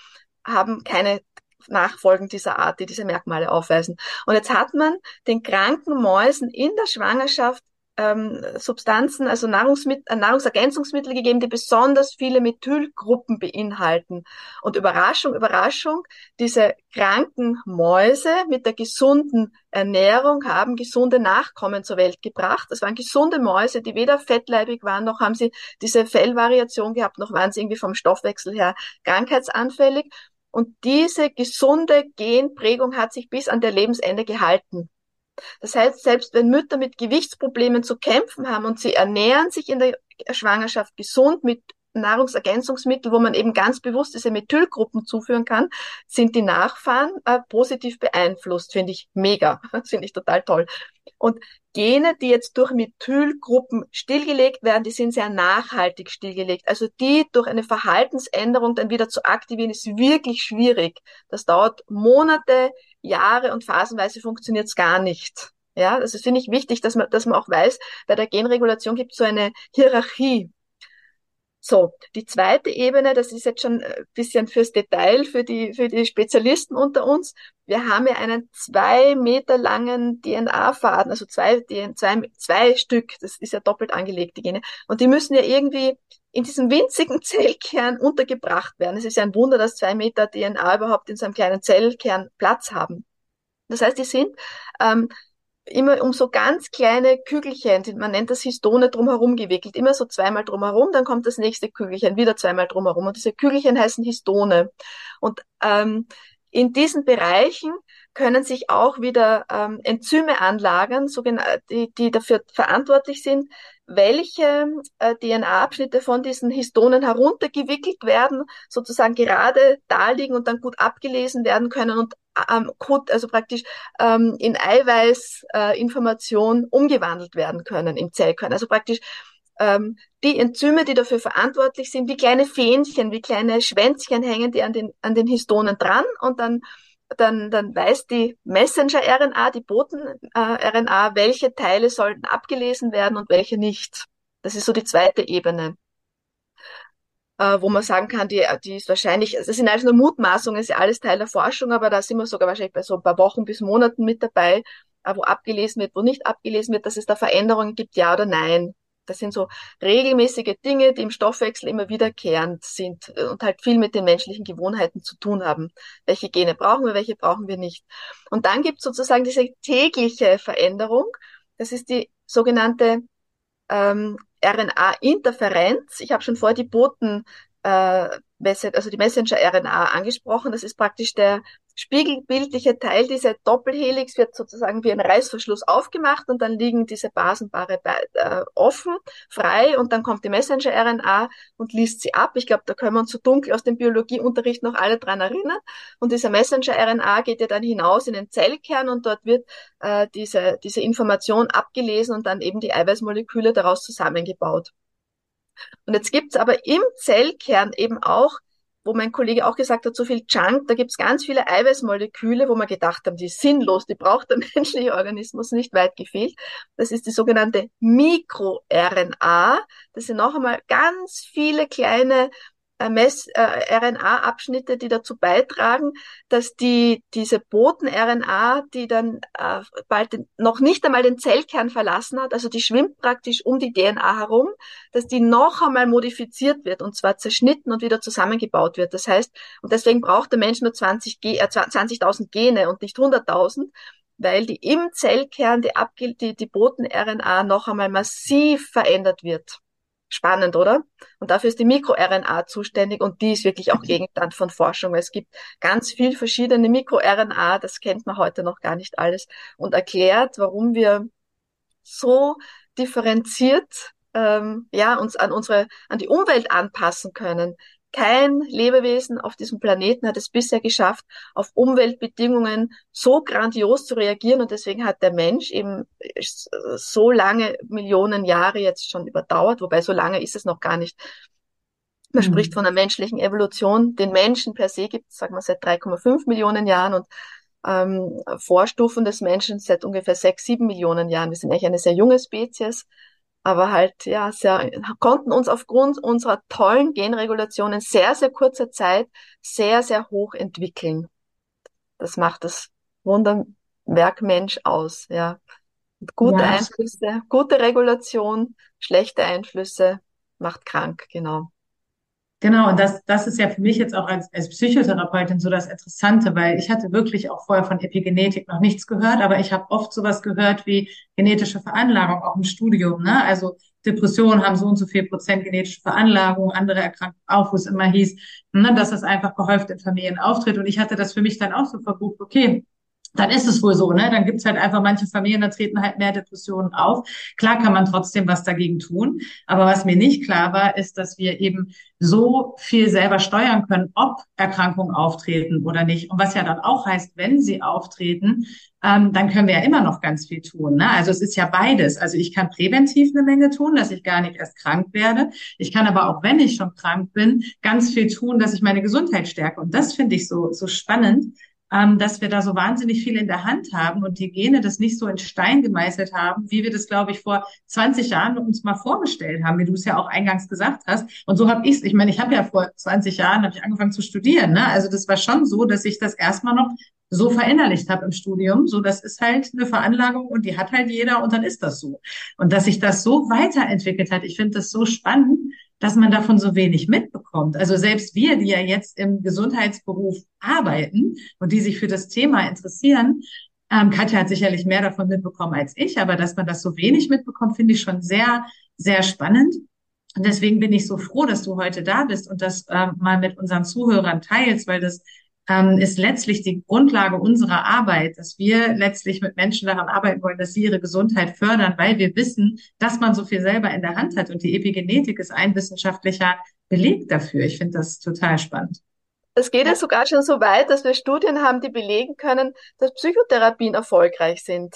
haben keine Nachfolgen dieser Art, die diese Merkmale aufweisen. Und jetzt hat man den kranken Mäusen in der Schwangerschaft ähm, Substanzen, also Nahrungsmittel, äh, Nahrungsergänzungsmittel gegeben, die besonders viele Methylgruppen beinhalten. Und Überraschung, Überraschung, diese kranken Mäuse mit der gesunden Ernährung haben gesunde Nachkommen zur Welt gebracht. Das waren gesunde Mäuse, die weder fettleibig waren, noch haben sie diese Fellvariation gehabt, noch waren sie irgendwie vom Stoffwechsel her krankheitsanfällig. Und diese gesunde Genprägung hat sich bis an der Lebensende gehalten. Das heißt, selbst wenn Mütter mit Gewichtsproblemen zu kämpfen haben und sie ernähren sich in der Schwangerschaft gesund mit Nahrungsergänzungsmittel, wo man eben ganz bewusst diese Methylgruppen zuführen kann, sind die Nachfahren äh, positiv beeinflusst. Finde ich mega. Finde ich total toll. Und Gene, die jetzt durch Methylgruppen stillgelegt werden, die sind sehr nachhaltig stillgelegt. Also die durch eine Verhaltensänderung dann wieder zu aktivieren, ist wirklich schwierig. Das dauert Monate, Jahre und phasenweise funktioniert es gar nicht. Ja, also finde ich wichtig, dass man, dass man auch weiß, bei der Genregulation gibt es so eine Hierarchie. So, die zweite Ebene, das ist jetzt schon ein bisschen fürs Detail, für die, für die Spezialisten unter uns. Wir haben ja einen zwei Meter langen DNA-Faden, also zwei, zwei, zwei Stück, das ist ja doppelt angelegt, die Gene. Und die müssen ja irgendwie in diesem winzigen Zellkern untergebracht werden. Es ist ja ein Wunder, dass zwei Meter DNA überhaupt in so einem kleinen Zellkern Platz haben. Das heißt, die sind ähm, immer um so ganz kleine Kügelchen, man nennt das Histone drumherum gewickelt, immer so zweimal drumherum, dann kommt das nächste Kügelchen, wieder zweimal drumherum. Und diese Kügelchen heißen Histone. Und ähm, in diesen Bereichen können sich auch wieder ähm, Enzyme anlagern, die, die dafür verantwortlich sind, welche äh, DNA-Abschnitte von diesen Histonen heruntergewickelt werden, sozusagen gerade da liegen und dann gut abgelesen werden können. Und ähm, also praktisch ähm, in Eiweißinformation äh, umgewandelt werden können im Zellkern. Also praktisch ähm, die Enzyme, die dafür verantwortlich sind, wie kleine Fähnchen, wie kleine Schwänzchen hängen die an den, an den Histonen dran und dann dann, dann weiß die Messenger-RNA, die Boten-RNA, welche Teile sollten abgelesen werden und welche nicht. Das ist so die zweite Ebene wo man sagen kann, die, die ist wahrscheinlich, das sind alles nur Mutmaßungen, ist ja alles Teil der Forschung, aber da sind wir sogar wahrscheinlich bei so ein paar Wochen bis Monaten mit dabei, äh, wo abgelesen wird, wo nicht abgelesen wird, dass es da Veränderungen gibt, ja oder nein. Das sind so regelmäßige Dinge, die im Stoffwechsel immer wiederkehrend sind äh, und halt viel mit den menschlichen Gewohnheiten zu tun haben. Welche Gene brauchen wir, welche brauchen wir nicht. Und dann gibt es sozusagen diese tägliche Veränderung. Das ist die sogenannte ähm, RNA-Interferenz. Ich habe schon vor die Boten, äh, also die Messenger-RNA angesprochen. Das ist praktisch der spiegelbildliche Teil dieser Doppelhelix wird sozusagen wie ein Reißverschluss aufgemacht und dann liegen diese Basenpaare äh, offen, frei und dann kommt die Messenger-RNA und liest sie ab. Ich glaube, da können wir uns so dunkel aus dem Biologieunterricht noch alle dran erinnern. Und dieser Messenger-RNA geht ja dann hinaus in den Zellkern und dort wird äh, diese, diese Information abgelesen und dann eben die Eiweißmoleküle daraus zusammengebaut. Und jetzt gibt's aber im Zellkern eben auch wo mein Kollege auch gesagt hat, so viel Junk, da gibt's ganz viele Eiweißmoleküle, wo man gedacht haben, die ist sinnlos, die braucht der menschliche Organismus nicht weit gefehlt. Das ist die sogenannte MikroRNA. Das sind noch einmal ganz viele kleine äh, Mess, äh, die dazu beitragen, dass die diese Boten-RNA, die dann äh, bald den, noch nicht einmal den Zellkern verlassen hat, also die schwimmt praktisch um die DNA herum, dass die noch einmal modifiziert wird und zwar zerschnitten und wieder zusammengebaut wird. Das heißt, und deswegen braucht der Mensch nur 20 äh, 20.000 Gene und nicht 100.000, weil die im Zellkern die, die, die Boten-RNA noch einmal massiv verändert wird. Spannend, oder? Und dafür ist die MikroRNA zuständig und die ist wirklich auch Gegenstand von Forschung. Es gibt ganz viel verschiedene MikroRNA, das kennt man heute noch gar nicht alles und erklärt, warum wir so differenziert ähm, ja uns an unsere an die Umwelt anpassen können. Kein Lebewesen auf diesem Planeten hat es bisher geschafft, auf Umweltbedingungen so grandios zu reagieren. Und deswegen hat der Mensch eben so lange Millionen Jahre jetzt schon überdauert, wobei so lange ist es noch gar nicht. Man mhm. spricht von der menschlichen Evolution. Den Menschen per se gibt es, sagen wir, seit 3,5 Millionen Jahren und ähm, Vorstufen des Menschen seit ungefähr 6, 7 Millionen Jahren. Wir sind eigentlich eine sehr junge Spezies aber halt, ja, sehr, konnten uns aufgrund unserer tollen Genregulation in sehr, sehr kurzer Zeit sehr, sehr hoch entwickeln. Das macht das Wunderwerk Mensch aus, ja. gute ja. Einflüsse, gute Regulation, schlechte Einflüsse macht krank, genau. Genau, und das, das ist ja für mich jetzt auch als, als Psychotherapeutin so das Interessante, weil ich hatte wirklich auch vorher von Epigenetik noch nichts gehört, aber ich habe oft sowas gehört wie genetische Veranlagung, auch im Studium. Ne? Also Depressionen haben so und so viel Prozent genetische Veranlagung, andere Erkrankungen auch, wo es immer hieß, ne, dass das einfach gehäuft in Familien auftritt. Und ich hatte das für mich dann auch so verbucht, okay, dann ist es wohl so, ne? Dann gibt's halt einfach manche Familien, da treten halt mehr Depressionen auf. Klar kann man trotzdem was dagegen tun. Aber was mir nicht klar war, ist, dass wir eben so viel selber steuern können, ob Erkrankungen auftreten oder nicht. Und was ja dann auch heißt, wenn sie auftreten, ähm, dann können wir ja immer noch ganz viel tun. Ne? Also es ist ja beides. Also ich kann präventiv eine Menge tun, dass ich gar nicht erst krank werde. Ich kann aber auch, wenn ich schon krank bin, ganz viel tun, dass ich meine Gesundheit stärke. Und das finde ich so, so spannend ähm, dass wir da so wahnsinnig viel in der Hand haben und die Gene das nicht so in Stein gemeißelt haben, wie wir das, glaube ich, vor 20 Jahren uns mal vorgestellt haben, wie du es ja auch eingangs gesagt hast. Und so habe ich es, ich meine, ich habe ja vor 20 Jahren habe ich angefangen zu studieren. Ne? Also das war schon so, dass ich das erstmal noch so verinnerlicht habe im Studium. So, das ist halt eine Veranlagung und die hat halt jeder und dann ist das so. Und dass sich das so weiterentwickelt hat, ich finde das so spannend, dass man davon so wenig mitbekommt. Also selbst wir, die ja jetzt im Gesundheitsberuf arbeiten und die sich für das Thema interessieren, ähm, Katja hat sicherlich mehr davon mitbekommen als ich, aber dass man das so wenig mitbekommt, finde ich schon sehr, sehr spannend. Und deswegen bin ich so froh, dass du heute da bist und das ähm, mal mit unseren Zuhörern teilst, weil das ähm, ist letztlich die Grundlage unserer Arbeit, dass wir letztlich mit Menschen daran arbeiten wollen, dass sie ihre Gesundheit fördern, weil wir wissen, dass man so viel selber in der Hand hat. Und die Epigenetik ist ein wissenschaftlicher Beleg dafür. Ich finde das total spannend. Es geht ja sogar schon so weit, dass wir Studien haben, die belegen können, dass Psychotherapien erfolgreich sind.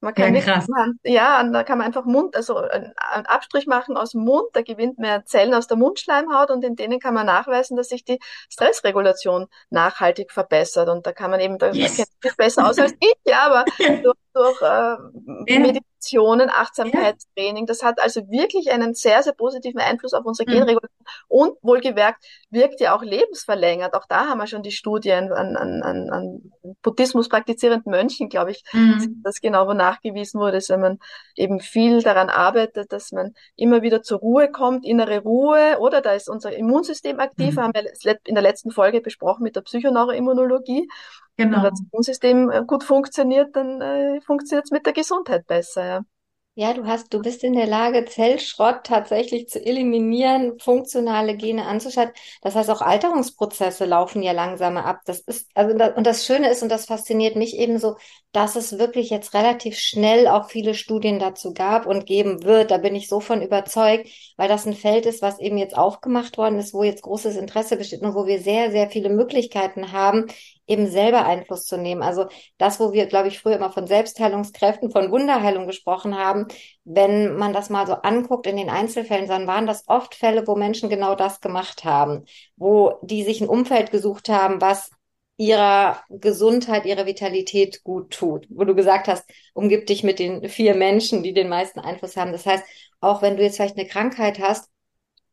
Man kann ja, krass. Nicht, ja, da kann man einfach Mund, also einen Abstrich machen aus dem Mund, da gewinnt mehr Zellen aus der Mundschleimhaut und in denen kann man nachweisen, dass sich die Stressregulation nachhaltig verbessert. Und da kann man eben, da yes. kennt sich besser aus als ich, ja, aber durch, durch äh, ja. Meditationen, Achtsamkeitstraining, das hat also wirklich einen sehr, sehr positiven Einfluss auf unsere. Genregulation. Mhm. Und wohlgemerkt, wirkt ja auch lebensverlängert. Auch da haben wir schon die Studien an, an, an, an Buddhismus praktizierenden Mönchen, glaube ich, mhm. das genau wo nachgewiesen wurde, dass wenn man eben viel daran arbeitet, dass man immer wieder zur Ruhe kommt, innere Ruhe, oder da ist unser Immunsystem aktiv, mhm. haben wir in der letzten Folge besprochen mit der Psychoneuroimmunologie. Genau. Wenn das Immunsystem äh, gut funktioniert, dann äh, funktioniert es mit der Gesundheit besser, ja. Ja, du hast, du bist in der Lage, Zellschrott tatsächlich zu eliminieren, funktionale Gene anzuschalten. Das heißt, auch Alterungsprozesse laufen ja langsamer ab. Das ist, also, und das Schöne ist, und das fasziniert mich ebenso, dass es wirklich jetzt relativ schnell auch viele Studien dazu gab und geben wird. Da bin ich so von überzeugt, weil das ein Feld ist, was eben jetzt aufgemacht worden ist, wo jetzt großes Interesse besteht und wo wir sehr, sehr viele Möglichkeiten haben, eben selber Einfluss zu nehmen. Also das, wo wir, glaube ich, früher immer von Selbstheilungskräften, von Wunderheilung gesprochen haben, wenn man das mal so anguckt in den Einzelfällen, dann waren das oft Fälle, wo Menschen genau das gemacht haben, wo die sich ein Umfeld gesucht haben, was ihrer Gesundheit, ihrer Vitalität gut tut. Wo du gesagt hast, umgib dich mit den vier Menschen, die den meisten Einfluss haben. Das heißt, auch wenn du jetzt vielleicht eine Krankheit hast,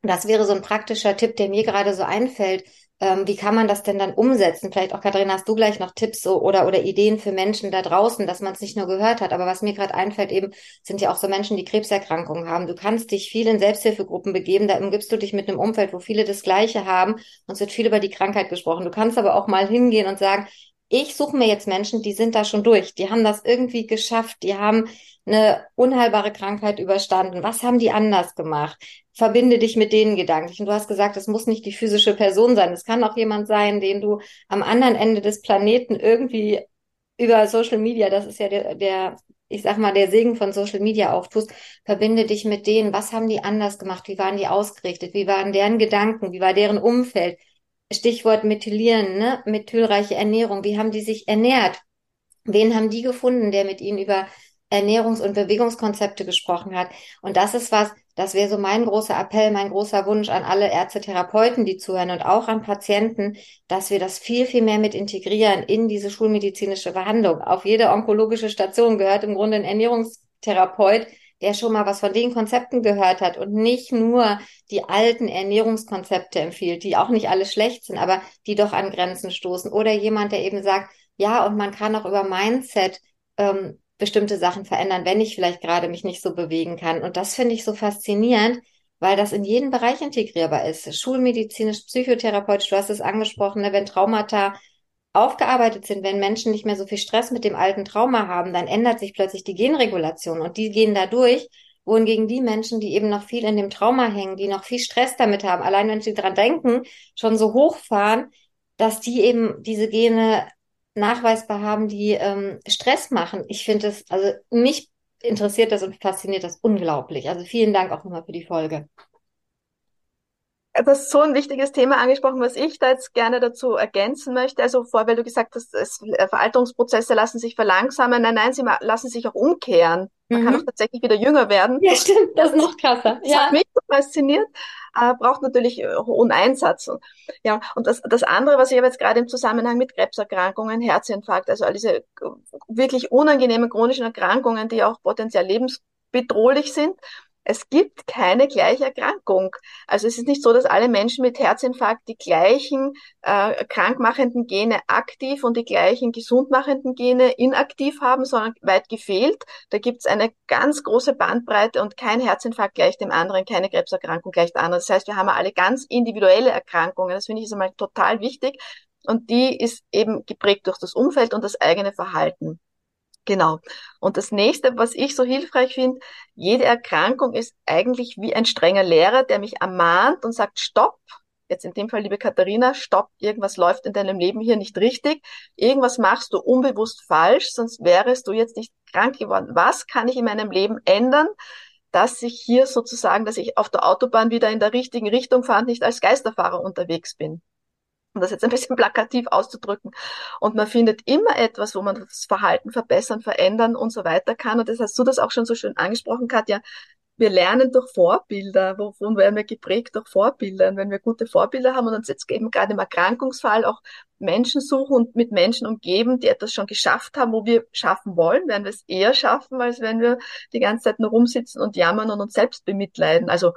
das wäre so ein praktischer Tipp, der mir gerade so einfällt, ähm, wie kann man das denn dann umsetzen? Vielleicht auch, Katharina, hast du gleich noch Tipps so, oder, oder Ideen für Menschen da draußen, dass man es nicht nur gehört hat. Aber was mir gerade einfällt, eben sind ja auch so Menschen, die Krebserkrankungen haben. Du kannst dich viel in Selbsthilfegruppen begeben, da umgibst du dich mit einem Umfeld, wo viele das Gleiche haben. Und es wird viel über die Krankheit gesprochen. Du kannst aber auch mal hingehen und sagen, ich suche mir jetzt Menschen, die sind da schon durch, die haben das irgendwie geschafft, die haben eine unheilbare Krankheit überstanden. Was haben die anders gemacht? Verbinde dich mit denen gedanklich. Und du hast gesagt, es muss nicht die physische Person sein. Es kann auch jemand sein, den du am anderen Ende des Planeten irgendwie über Social Media, das ist ja der, der ich sag mal, der Segen von Social Media auftust, verbinde dich mit denen. Was haben die anders gemacht? Wie waren die ausgerichtet? Wie waren deren Gedanken? Wie war deren Umfeld? Stichwort Methylieren, ne? Methylreiche Ernährung. Wie haben die sich ernährt? Wen haben die gefunden, der mit ihnen über Ernährungs- und Bewegungskonzepte gesprochen hat? Und das ist was, das wäre so mein großer Appell, mein großer Wunsch an alle Ärzte, Therapeuten, die zuhören und auch an Patienten, dass wir das viel, viel mehr mit integrieren in diese schulmedizinische Behandlung. Auf jede onkologische Station gehört im Grunde ein Ernährungstherapeut, der schon mal was von den Konzepten gehört hat und nicht nur die alten Ernährungskonzepte empfiehlt, die auch nicht alle schlecht sind, aber die doch an Grenzen stoßen. Oder jemand, der eben sagt, ja, und man kann auch über Mindset ähm, bestimmte Sachen verändern, wenn ich vielleicht gerade mich nicht so bewegen kann. Und das finde ich so faszinierend, weil das in jeden Bereich integrierbar ist. Schulmedizinisch, psychotherapeutisch, du hast es angesprochen, ne, wenn Traumata aufgearbeitet sind, wenn Menschen nicht mehr so viel Stress mit dem alten Trauma haben, dann ändert sich plötzlich die Genregulation und die gehen dadurch, wohingegen die Menschen, die eben noch viel in dem Trauma hängen, die noch viel Stress damit haben, allein wenn sie dran denken, schon so hochfahren, dass die eben diese Gene nachweisbar haben, die ähm, Stress machen. Ich finde es, also mich interessiert das und fasziniert das unglaublich. Also vielen Dank auch nochmal für die Folge du hast so ein wichtiges Thema angesprochen, was ich da jetzt gerne dazu ergänzen möchte. Also vor, weil du gesagt hast, es, Veralterungsprozesse lassen sich verlangsamen. Nein, nein, sie lassen sich auch umkehren. Man mhm. kann auch tatsächlich wieder jünger werden. Ja, stimmt, das ist noch krasser. Das ja. hat mich so fasziniert, äh, braucht natürlich äh, hohen Einsatz. Ja, und das, das andere, was ich aber jetzt gerade im Zusammenhang mit Krebserkrankungen, Herzinfarkt, also all diese wirklich unangenehmen chronischen Erkrankungen, die auch potenziell lebensbedrohlich sind, es gibt keine gleiche Erkrankung. Also es ist nicht so, dass alle Menschen mit Herzinfarkt die gleichen äh, krankmachenden Gene aktiv und die gleichen gesundmachenden Gene inaktiv haben, sondern weit gefehlt. Da gibt es eine ganz große Bandbreite und kein Herzinfarkt gleich dem anderen, keine Krebserkrankung gleich der anderen. Das heißt, wir haben alle ganz individuelle Erkrankungen. Das finde ich ist einmal total wichtig. Und die ist eben geprägt durch das Umfeld und das eigene Verhalten. Genau. Und das nächste, was ich so hilfreich finde, jede Erkrankung ist eigentlich wie ein strenger Lehrer, der mich ermahnt und sagt, stopp. Jetzt in dem Fall, liebe Katharina, stopp, irgendwas läuft in deinem Leben hier nicht richtig. Irgendwas machst du unbewusst falsch, sonst wärest du jetzt nicht krank geworden. Was kann ich in meinem Leben ändern, dass ich hier sozusagen, dass ich auf der Autobahn wieder in der richtigen Richtung fahre und nicht als Geisterfahrer unterwegs bin? Um das jetzt ein bisschen plakativ auszudrücken. Und man findet immer etwas, wo man das Verhalten verbessern, verändern und so weiter kann. Und das hast du das auch schon so schön angesprochen, Katja. Wir lernen durch Vorbilder. Wovon werden wir geprägt? Durch Vorbilder. Und wenn wir gute Vorbilder haben und uns jetzt eben gerade im Erkrankungsfall auch Menschen suchen und mit Menschen umgeben, die etwas schon geschafft haben, wo wir schaffen wollen, werden wir es eher schaffen, als wenn wir die ganze Zeit nur rumsitzen und jammern und uns selbst bemitleiden. Also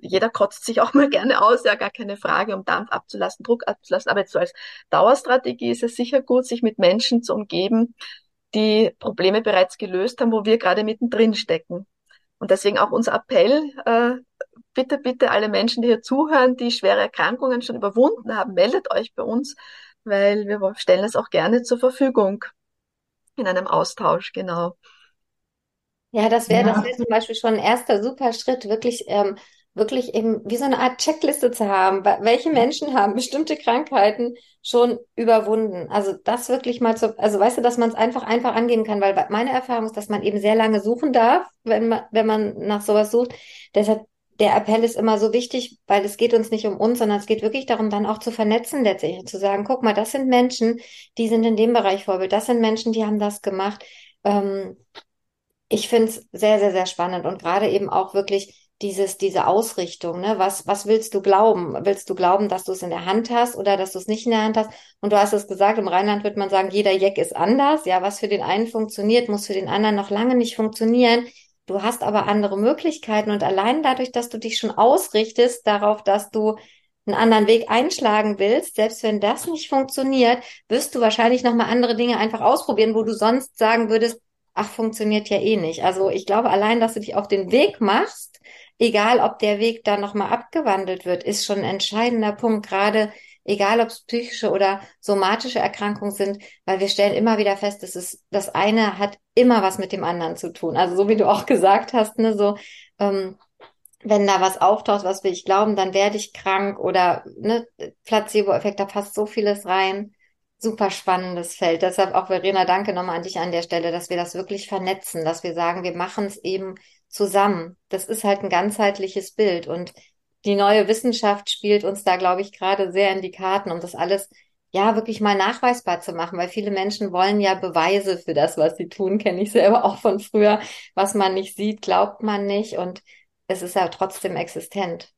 jeder kotzt sich auch mal gerne aus, ja, gar keine Frage, um Dampf abzulassen, Druck abzulassen. Aber jetzt so als Dauerstrategie ist es sicher gut, sich mit Menschen zu umgeben, die Probleme bereits gelöst haben, wo wir gerade mittendrin stecken. Und deswegen auch unser Appell, äh, bitte, bitte alle Menschen, die hier zuhören, die schwere Erkrankungen schon überwunden haben, meldet euch bei uns, weil wir stellen es auch gerne zur Verfügung in einem Austausch, genau. Ja, das wäre, ja. das wäre zum Beispiel schon ein erster super Schritt, wirklich ähm, wirklich eben wie so eine Art Checkliste zu haben. Welche Menschen haben bestimmte Krankheiten schon überwunden? Also das wirklich mal zu, also weißt du, dass man es einfach einfach angehen kann, weil meine Erfahrung ist, dass man eben sehr lange suchen darf, wenn man, wenn man nach sowas sucht. Deshalb der Appell ist immer so wichtig, weil es geht uns nicht um uns, sondern es geht wirklich darum, dann auch zu vernetzen letztlich, zu sagen, guck mal, das sind Menschen, die sind in dem Bereich Vorbild, das sind Menschen, die haben das gemacht. Ähm, ich finde es sehr, sehr, sehr spannend und gerade eben auch wirklich dieses, diese Ausrichtung, ne? Was, was willst du glauben? Willst du glauben, dass du es in der Hand hast oder dass du es nicht in der Hand hast? Und du hast es gesagt, im Rheinland wird man sagen, jeder Jack ist anders. Ja, was für den einen funktioniert, muss für den anderen noch lange nicht funktionieren. Du hast aber andere Möglichkeiten und allein dadurch, dass du dich schon ausrichtest darauf, dass du einen anderen Weg einschlagen willst, selbst wenn das nicht funktioniert, wirst du wahrscheinlich nochmal andere Dinge einfach ausprobieren, wo du sonst sagen würdest, ach, funktioniert ja eh nicht. Also ich glaube, allein, dass du dich auf den Weg machst, egal ob der Weg dann nochmal abgewandelt wird, ist schon ein entscheidender Punkt, gerade egal ob es psychische oder somatische Erkrankungen sind, weil wir stellen immer wieder fest, dass es das eine hat immer was mit dem anderen zu tun. Also so wie du auch gesagt hast, ne, so ähm, wenn da was auftaucht, was will ich glauben, dann werde ich krank oder ne, Placebo-Effekt, da passt so vieles rein. Super spannendes Feld. Deshalb auch Verena, danke nochmal an dich an der Stelle, dass wir das wirklich vernetzen, dass wir sagen, wir machen es eben zusammen. Das ist halt ein ganzheitliches Bild und die neue Wissenschaft spielt uns da, glaube ich, gerade sehr in die Karten, um das alles ja wirklich mal nachweisbar zu machen, weil viele Menschen wollen ja Beweise für das, was sie tun, kenne ich selber auch von früher. Was man nicht sieht, glaubt man nicht und es ist ja trotzdem existent.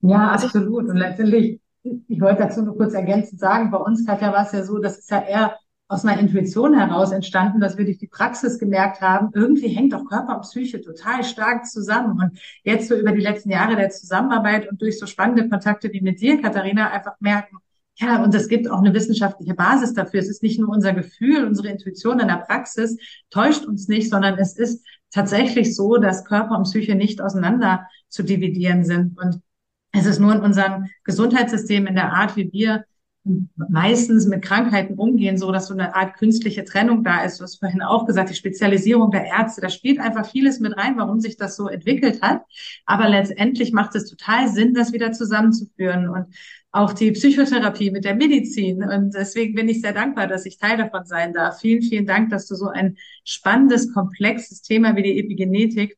Ja, absolut. Und letztendlich, ich wollte dazu nur kurz ergänzend sagen, bei uns, Katja, war es ja so, das ist ja eher aus einer Intuition heraus entstanden, dass wir durch die Praxis gemerkt haben, irgendwie hängt doch Körper und Psyche total stark zusammen. Und jetzt so über die letzten Jahre der Zusammenarbeit und durch so spannende Kontakte wie mit dir, Katharina, einfach merken, ja, und es gibt auch eine wissenschaftliche Basis dafür. Es ist nicht nur unser Gefühl, unsere Intuition in der Praxis täuscht uns nicht, sondern es ist tatsächlich so, dass Körper und Psyche nicht auseinander zu dividieren sind. Und es ist nur in unserem Gesundheitssystem, in der Art, wie wir meistens mit Krankheiten umgehen, so dass so eine Art künstliche Trennung da ist. Du hast vorhin auch gesagt, die Spezialisierung der Ärzte, da spielt einfach vieles mit rein, warum sich das so entwickelt hat. Aber letztendlich macht es total Sinn, das wieder zusammenzuführen und auch die Psychotherapie mit der Medizin. Und deswegen bin ich sehr dankbar, dass ich Teil davon sein darf. Vielen, vielen Dank, dass du so ein spannendes, komplexes Thema wie die Epigenetik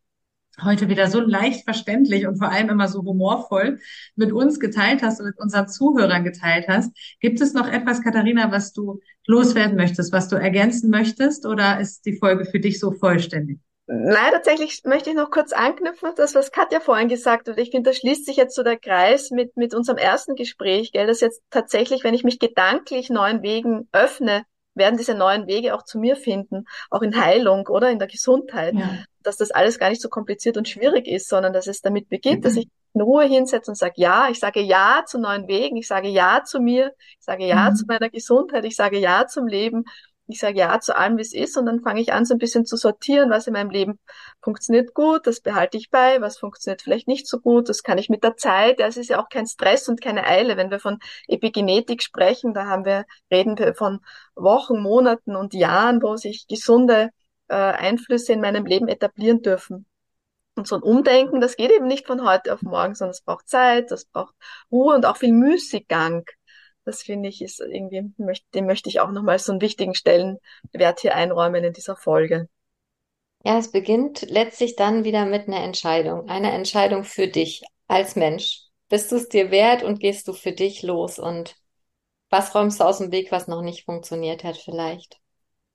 heute wieder so leicht verständlich und vor allem immer so humorvoll mit uns geteilt hast und mit unseren Zuhörern geteilt hast. Gibt es noch etwas, Katharina, was du loswerden möchtest, was du ergänzen möchtest oder ist die Folge für dich so vollständig? Nein, tatsächlich möchte ich noch kurz anknüpfen auf das, was Katja vorhin gesagt hat. Ich finde, da schließt sich jetzt so der Kreis mit, mit unserem ersten Gespräch, gell, dass jetzt tatsächlich, wenn ich mich gedanklich neuen Wegen öffne, werden diese neuen Wege auch zu mir finden, auch in Heilung oder in der Gesundheit, ja. Dass das alles gar nicht so kompliziert und schwierig ist, sondern dass es damit beginnt, mhm. dass ich in Ruhe hinsetze und sage ja, ich sage ja zu neuen Wegen, ich sage ja zu mir, ich sage ja mhm. zu meiner Gesundheit, ich sage ja zum Leben ich sage ja zu allem, wie es ist, und dann fange ich an, so ein bisschen zu sortieren, was in meinem Leben funktioniert gut, das behalte ich bei, was funktioniert vielleicht nicht so gut, das kann ich mit der Zeit, es ist ja auch kein Stress und keine Eile. Wenn wir von Epigenetik sprechen, da haben wir, reden wir von Wochen, Monaten und Jahren, wo sich gesunde äh, Einflüsse in meinem Leben etablieren dürfen. Und so ein Umdenken, das geht eben nicht von heute auf morgen, sondern es braucht Zeit, das braucht Ruhe und auch viel Müßiggang. Das finde ich ist irgendwie, dem möchte ich auch nochmal so einen wichtigen Stellenwert hier einräumen in dieser Folge. Ja, es beginnt letztlich dann wieder mit einer Entscheidung. Eine Entscheidung für dich als Mensch. Bist du es dir wert und gehst du für dich los? Und was räumst du aus dem Weg, was noch nicht funktioniert hat vielleicht?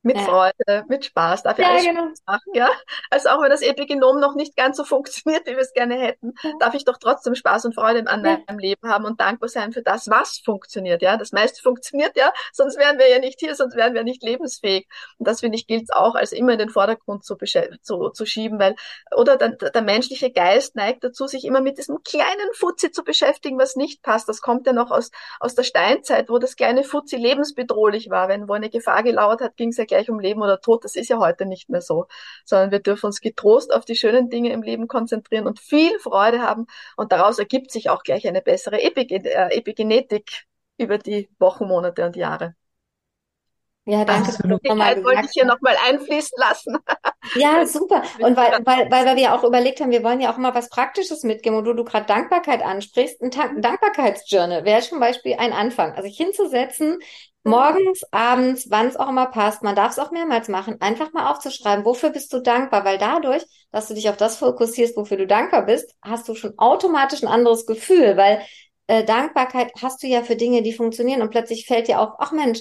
Mit ja. Freude, mit Spaß, darf ja, alles genau. machen, ja. Also auch wenn das Epigenom noch nicht ganz so funktioniert, wie wir es gerne hätten, ja. darf ich doch trotzdem Spaß und Freude an ja. meinem Leben haben und dankbar sein für das, was funktioniert, ja. Das meiste funktioniert ja, sonst wären wir ja nicht hier, sonst wären wir nicht lebensfähig. Und das finde ich gilt auch als immer in den Vordergrund zu, zu, zu schieben, weil, oder der, der menschliche Geist neigt dazu, sich immer mit diesem kleinen Fuzzi zu beschäftigen, was nicht passt. Das kommt ja noch aus, aus der Steinzeit, wo das kleine Fuzzi lebensbedrohlich war. Wenn wo eine Gefahr gelauert hat, ging es ja gleich um Leben oder Tod. Das ist ja heute nicht mehr so, sondern wir dürfen uns getrost auf die schönen Dinge im Leben konzentrieren und viel Freude haben. Und daraus ergibt sich auch gleich eine bessere äh, Epigenetik über die Wochen, Monate und Jahre. Ja, danke. Absolut. Das wollte ich hier nochmal einfließen lassen. Ja, super. Und weil, weil, weil wir auch überlegt haben, wir wollen ja auch mal was Praktisches mitgeben und du, du gerade Dankbarkeit ansprichst, ein Dankbarkeitsjournal wäre zum Beispiel ein Anfang. Also sich hinzusetzen, morgens, abends, wann es auch immer passt, man darf es auch mehrmals machen, einfach mal aufzuschreiben, wofür bist du dankbar, weil dadurch, dass du dich auf das fokussierst, wofür du dankbar bist, hast du schon automatisch ein anderes Gefühl, weil äh, Dankbarkeit hast du ja für Dinge, die funktionieren. Und plötzlich fällt dir auf, ach Mensch,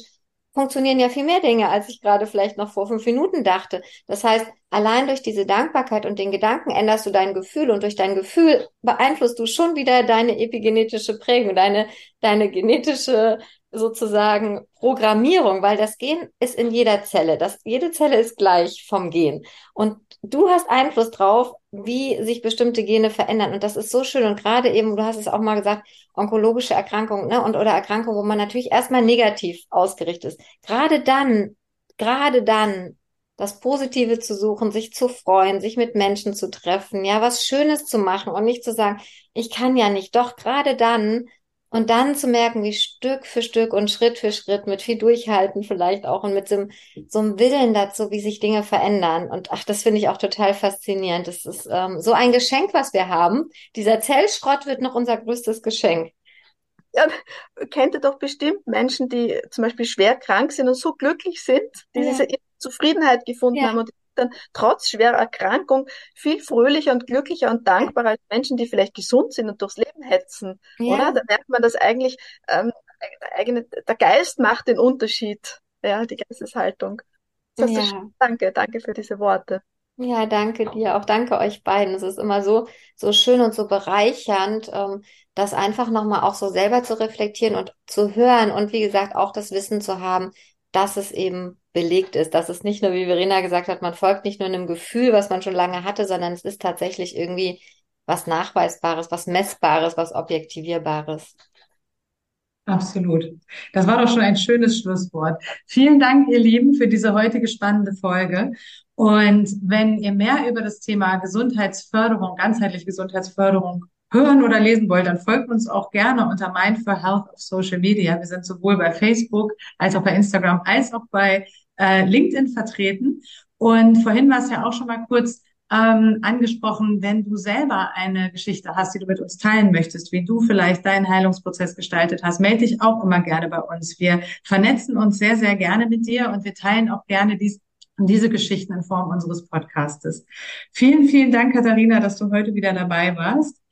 funktionieren ja viel mehr Dinge, als ich gerade vielleicht noch vor fünf Minuten dachte. Das heißt, allein durch diese Dankbarkeit und den Gedanken änderst du dein Gefühl. Und durch dein Gefühl beeinflusst du schon wieder deine epigenetische Prägung, deine, deine genetische sozusagen Programmierung, weil das Gen ist in jeder Zelle. Das, jede Zelle ist gleich vom Gen. Und du hast Einfluss drauf, wie sich bestimmte Gene verändern. Und das ist so schön. Und gerade eben, du hast es auch mal gesagt, onkologische Erkrankungen, ne, und oder Erkrankungen, wo man natürlich erstmal negativ ausgerichtet ist. Gerade dann, gerade dann das Positive zu suchen, sich zu freuen, sich mit Menschen zu treffen, ja, was Schönes zu machen und nicht zu sagen, ich kann ja nicht. Doch gerade dann und dann zu merken, wie Stück für Stück und Schritt für Schritt mit viel Durchhalten vielleicht auch und mit so einem, so einem Willen dazu, wie sich Dinge verändern. Und ach, das finde ich auch total faszinierend. Das ist ähm, so ein Geschenk, was wir haben. Dieser Zellschrott wird noch unser größtes Geschenk. Ja, kennt ihr doch bestimmt Menschen, die zum Beispiel schwer krank sind und so glücklich sind, die ja. diese Zufriedenheit gefunden ja. haben und dann trotz schwerer Erkrankung viel fröhlicher und glücklicher und dankbarer als Menschen, die vielleicht gesund sind und durchs Leben hetzen. Ja. Oder? Da merkt man, dass eigentlich ähm, eigene, der Geist macht den Unterschied. Ja, die Geisteshaltung. Das ja. Schön. Danke, danke für diese Worte. Ja, danke dir, auch danke euch beiden. Es ist immer so, so schön und so bereichernd, ähm, das einfach nochmal auch so selber zu reflektieren und zu hören und wie gesagt auch das Wissen zu haben, dass es eben belegt ist, dass es nicht nur, wie Verena gesagt hat, man folgt nicht nur einem Gefühl, was man schon lange hatte, sondern es ist tatsächlich irgendwie was Nachweisbares, was Messbares, was Objektivierbares. Absolut. Das war doch schon ein schönes Schlusswort. Vielen Dank, ihr Lieben, für diese heutige spannende Folge. Und wenn ihr mehr über das Thema Gesundheitsförderung, ganzheitliche Gesundheitsförderung hören oder lesen wollt, dann folgt uns auch gerne unter Mind for Health auf Social Media. Wir sind sowohl bei Facebook als auch bei Instagram als auch bei äh, LinkedIn vertreten. Und vorhin war es ja auch schon mal kurz ähm, angesprochen, wenn du selber eine Geschichte hast, die du mit uns teilen möchtest, wie du vielleicht deinen Heilungsprozess gestaltet hast, melde dich auch immer gerne bei uns. Wir vernetzen uns sehr, sehr gerne mit dir und wir teilen auch gerne dies, diese Geschichten in Form unseres Podcastes. Vielen, vielen Dank, Katharina, dass du heute wieder dabei warst.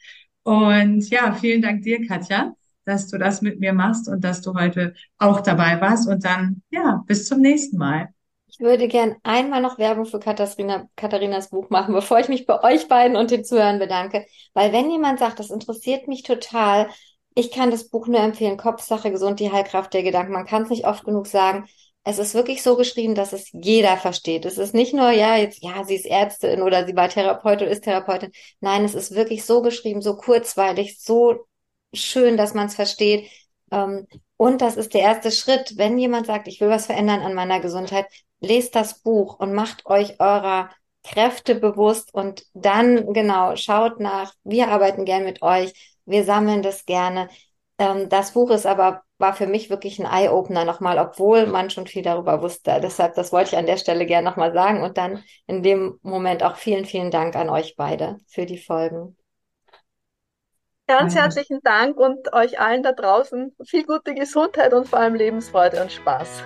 Und ja, vielen Dank dir, Katja, dass du das mit mir machst und dass du heute auch dabei warst. Und dann, ja, bis zum nächsten Mal. Ich würde gern einmal noch Werbung für Katharina, Katharinas Buch machen, bevor ich mich bei euch beiden und den Zuhörern bedanke. Weil wenn jemand sagt, das interessiert mich total, ich kann das Buch nur empfehlen, Kopfsache gesund, die Heilkraft der Gedanken. Man kann es nicht oft genug sagen. Es ist wirklich so geschrieben, dass es jeder versteht. Es ist nicht nur, ja, jetzt, ja, sie ist Ärztin oder sie war Therapeutin ist Therapeutin. Nein, es ist wirklich so geschrieben, so kurzweilig, so schön, dass man es versteht. Ähm, und das ist der erste Schritt. Wenn jemand sagt, ich will was verändern an meiner Gesundheit, lest das Buch und macht euch eurer Kräfte bewusst und dann genau schaut nach. Wir arbeiten gern mit euch. Wir sammeln das gerne. Ähm, das Buch ist aber war für mich wirklich ein Eye-Opener nochmal, obwohl man schon viel darüber wusste. Deshalb, das wollte ich an der Stelle gerne nochmal sagen und dann in dem Moment auch vielen, vielen Dank an euch beide für die Folgen. Ganz herzlichen Dank und euch allen da draußen viel gute Gesundheit und vor allem Lebensfreude und Spaß.